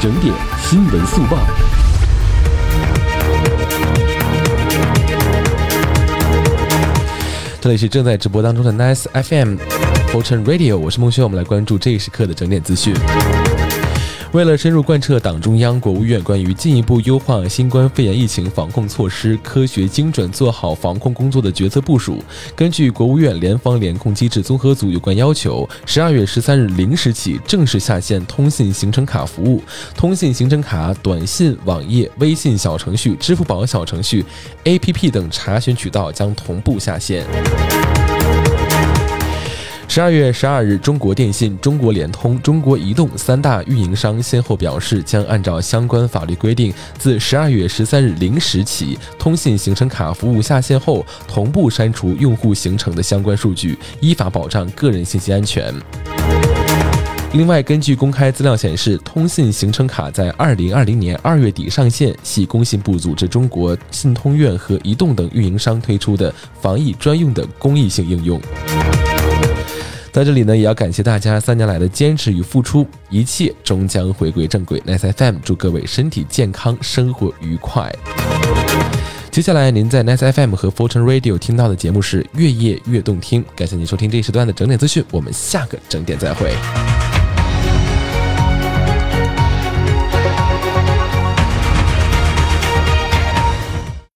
整点新闻速报。这里是正在直播当中的 Nice FM，Fortune Radio，我是孟轩，我们来关注这一时刻的整点资讯。为了深入贯彻党中央、国务院关于进一步优化新冠肺炎疫情防控措施、科学精准做好防控工作的决策部署，根据国务院联防联控机制综合组有关要求，十二月十三日零时起正式下线通信行程卡服务。通信行程卡、短信、网页、微信小程序、支付宝小程序、APP 等查询渠道将同步下线。十二月十二日，中国电信、中国联通、中国移动三大运营商先后表示，将按照相关法律规定，自十二月十三日零时起，通信行程卡服务下线后，同步删除用户行程的相关数据，依法保障个人信息安全。另外，根据公开资料显示，通信行程卡在二零二零年二月底上线，系工信部组织中国信通院和移动等运营商推出的防疫专用的公益性应用。在这里呢，也要感谢大家三年来的坚持与付出，一切终将回归正轨。Nice FM 祝各位身体健康，生活愉快。接下来您在 Nice FM 和 Fortune Radio 听到的节目是《越夜越动听》，感谢您收听这一时段的整点资讯，我们下个整点再会。